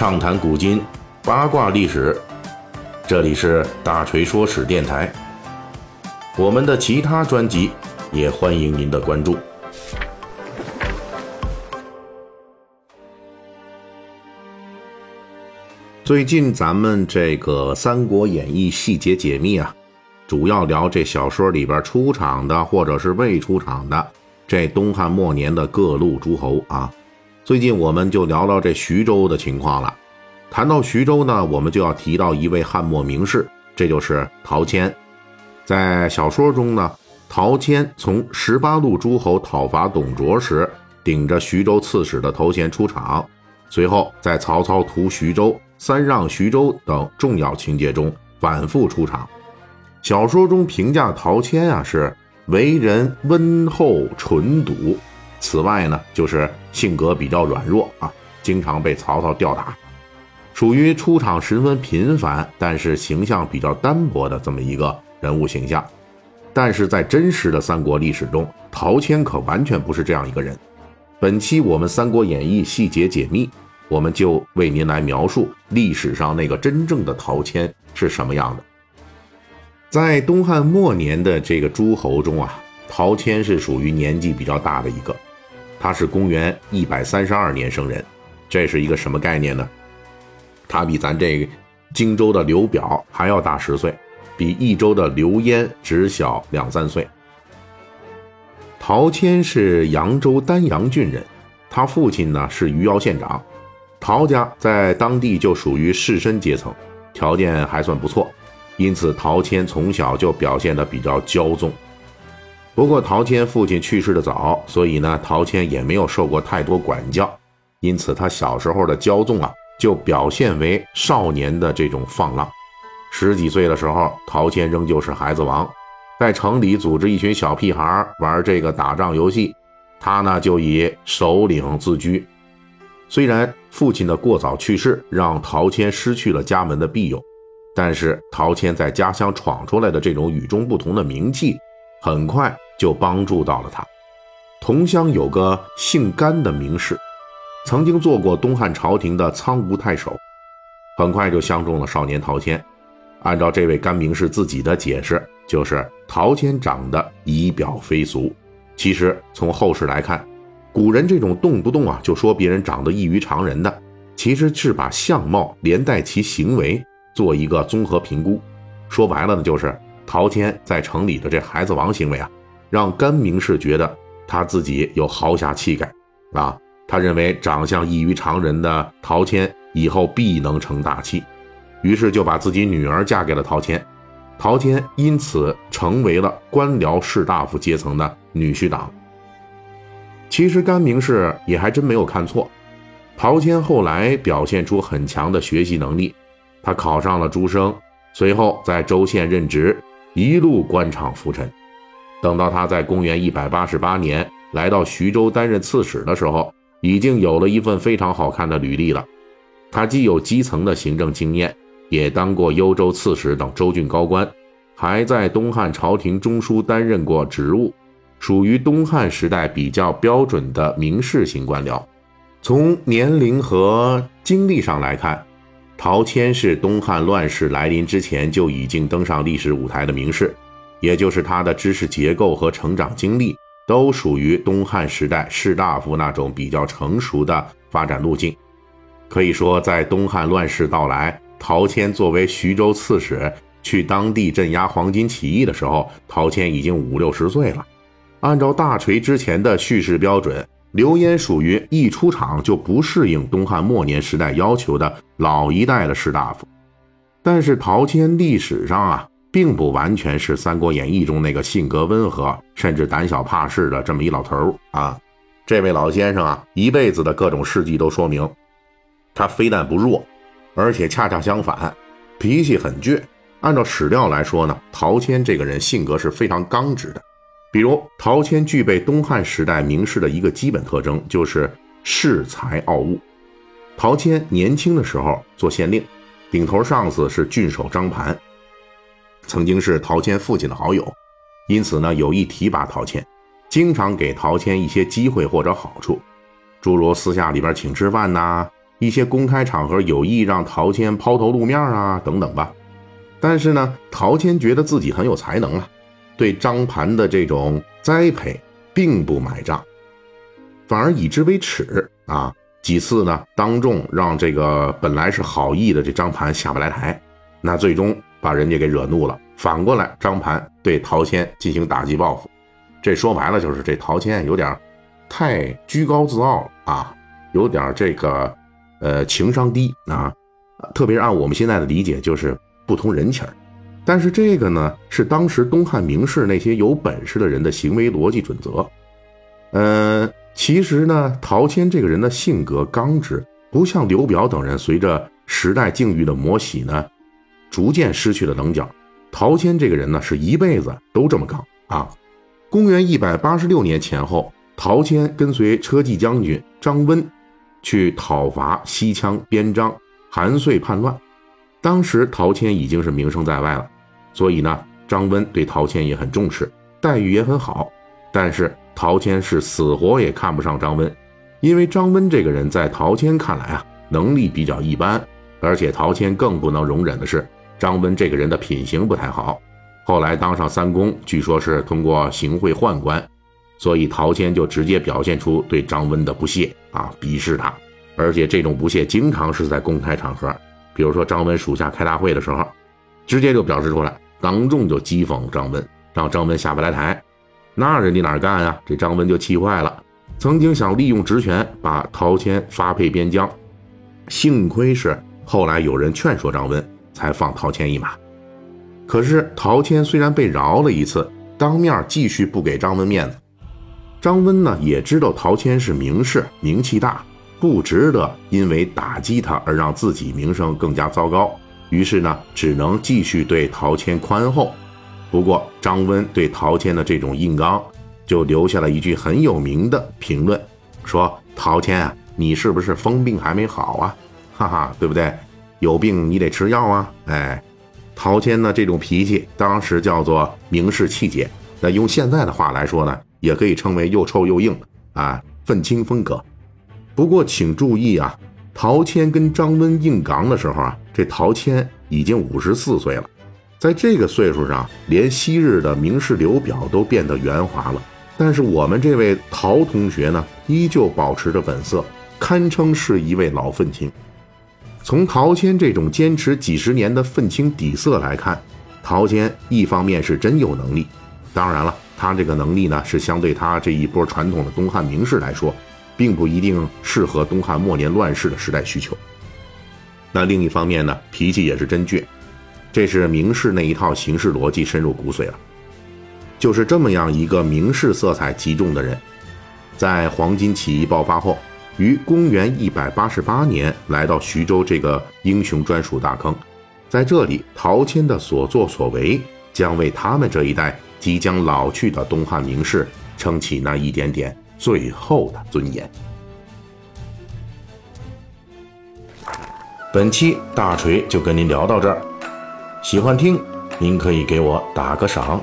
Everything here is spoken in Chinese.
畅谈古今，八卦历史。这里是大锤说史电台。我们的其他专辑也欢迎您的关注。最近咱们这个《三国演义》细节解密啊，主要聊这小说里边出场的或者是未出场的这东汉末年的各路诸侯啊。最近我们就聊聊这徐州的情况了。谈到徐州呢，我们就要提到一位汉末名士，这就是陶谦。在小说中呢，陶谦从十八路诸侯讨伐董卓时，顶着徐州刺史的头衔出场，随后在曹操屠徐州、三让徐州等重要情节中反复出场。小说中评价陶谦啊，是为人温厚淳笃。此外呢，就是性格比较软弱啊，经常被曹操吊打，属于出场十分频繁，但是形象比较单薄的这么一个人物形象。但是在真实的三国历史中，陶谦可完全不是这样一个人。本期我们《三国演义》细节解密，我们就为您来描述历史上那个真正的陶谦是什么样的。在东汉末年的这个诸侯中啊，陶谦是属于年纪比较大的一个。他是公元一百三十二年生人，这是一个什么概念呢？他比咱这荆州的刘表还要大十岁，比益州的刘焉只小两三岁。陶谦是扬州丹阳郡人，他父亲呢是余姚县长，陶家在当地就属于士绅阶层，条件还算不错，因此陶谦从小就表现得比较骄纵。不过陶谦父亲去世的早，所以呢，陶谦也没有受过太多管教，因此他小时候的骄纵啊，就表现为少年的这种放浪。十几岁的时候，陶谦仍旧是孩子王，在城里组织一群小屁孩玩这个打仗游戏，他呢就以首领自居。虽然父亲的过早去世让陶谦失去了家门的庇佑，但是陶谦在家乡闯出来的这种与众不同的名气。很快就帮助到了他。同乡有个姓甘的名士，曾经做过东汉朝廷的苍梧太守，很快就相中了少年陶谦。按照这位甘名士自己的解释，就是陶谦长得仪表非俗。其实从后世来看，古人这种动不动啊就说别人长得异于常人的，其实是把相貌连带其行为做一个综合评估。说白了呢，就是。陶谦在城里的这孩子王行为啊，让甘名士觉得他自己有豪侠气概啊。他认为长相异于常人的陶谦以后必能成大器，于是就把自己女儿嫁给了陶谦。陶谦因此成为了官僚士大夫阶层的女婿党。其实甘名士也还真没有看错，陶谦后来表现出很强的学习能力，他考上了诸生，随后在州县任职。一路官场浮沉，等到他在公元一百八十八年来到徐州担任刺史的时候，已经有了一份非常好看的履历了。他既有基层的行政经验，也当过幽州刺史等州郡高官，还在东汉朝廷中枢担任过职务，属于东汉时代比较标准的名士型官僚。从年龄和经历上来看。陶谦是东汉乱世来临之前就已经登上历史舞台的名士，也就是他的知识结构和成长经历都属于东汉时代士大夫那种比较成熟的发展路径。可以说，在东汉乱世到来，陶谦作为徐州刺史去当地镇压黄巾起义的时候，陶谦已经五六十岁了。按照大锤之前的叙事标准。刘焉属于一出场就不适应东汉末年时代要求的老一代的士大夫，但是陶谦历史上啊，并不完全是《三国演义》中那个性格温和甚至胆小怕事的这么一老头儿啊。这位老先生啊，一辈子的各种事迹都说明，他非但不弱，而且恰恰相反，脾气很倔。按照史料来说呢，陶谦这个人性格是非常刚直的。比如陶谦具备东汉时代名士的一个基本特征，就是恃才傲物。陶谦年轻的时候做县令，顶头上司是郡守张盘，曾经是陶谦父亲的好友，因此呢有意提拔陶谦，经常给陶谦一些机会或者好处，诸如私下里边请吃饭呐，一些公开场合有意让陶谦抛头露面啊，等等吧。但是呢，陶谦觉得自己很有才能啊，对张盘的这种栽培并不买账，反而以之为耻啊。几次呢，当众让这个本来是好意的这张盘下不来台，那最终把人家给惹怒了。反过来，张盘对陶谦进行打击报复。这说白了就是这陶谦有点太居高自傲啊，有点这个呃情商低啊，特别是按我们现在的理解就是不通人情但是这个呢，是当时东汉名士那些有本事的人的行为逻辑准则，嗯。其实呢，陶谦这个人的性格刚直，不像刘表等人随着时代境遇的磨洗呢，逐渐失去了棱角。陶谦这个人呢，是一辈子都这么刚啊。公元一百八十六年前后，陶谦跟随车骑将军张温去讨伐西羌边章，韩遂叛乱。当时陶谦已经是名声在外了，所以呢，张温对陶谦也很重视，待遇也很好。但是陶谦是死活也看不上张温，因为张温这个人在陶谦看来啊，能力比较一般，而且陶谦更不能容忍的是张温这个人的品行不太好。后来当上三公，据说是通过行贿宦官，所以陶谦就直接表现出对张温的不屑啊，鄙视他，而且这种不屑经常是在公开场合，比如说张温属下开大会的时候，直接就表示出来，当众就讥讽张温，让张温下不来台。那人家哪干啊？这张温就气坏了，曾经想利用职权把陶谦发配边疆，幸亏是后来有人劝说张温，才放陶谦一马。可是陶谦虽然被饶了一次，当面继续不给张温面子。张温呢也知道陶谦是名士，名气大，不值得因为打击他而让自己名声更加糟糕，于是呢只能继续对陶谦宽厚。不过，张温对陶谦的这种硬刚，就留下了一句很有名的评论，说：“陶谦啊，你是不是疯病还没好啊？哈哈，对不对？有病你得吃药啊！”哎，陶谦呢这种脾气，当时叫做明示气节。那用现在的话来说呢，也可以称为又臭又硬啊，愤青风格。不过请注意啊，陶谦跟张温硬刚的时候啊，这陶谦已经五十四岁了。在这个岁数上，连昔日的名士刘表都变得圆滑了，但是我们这位陶同学呢，依旧保持着本色，堪称是一位老愤青。从陶谦这种坚持几十年的愤青底色来看，陶谦一方面是真有能力，当然了，他这个能力呢，是相对他这一波传统的东汉名士来说，并不一定适合东汉末年乱世的时代需求。那另一方面呢，脾气也是真倔。这是明士那一套行事逻辑深入骨髓了，就是这么样一个明士色彩极重的人，在黄巾起义爆发后，于公元一百八十八年来到徐州这个英雄专属大坑，在这里，陶谦的所作所为将为他们这一代即将老去的东汉名士撑起那一点点最后的尊严。本期大锤就跟您聊到这儿。喜欢听，您可以给我打个赏。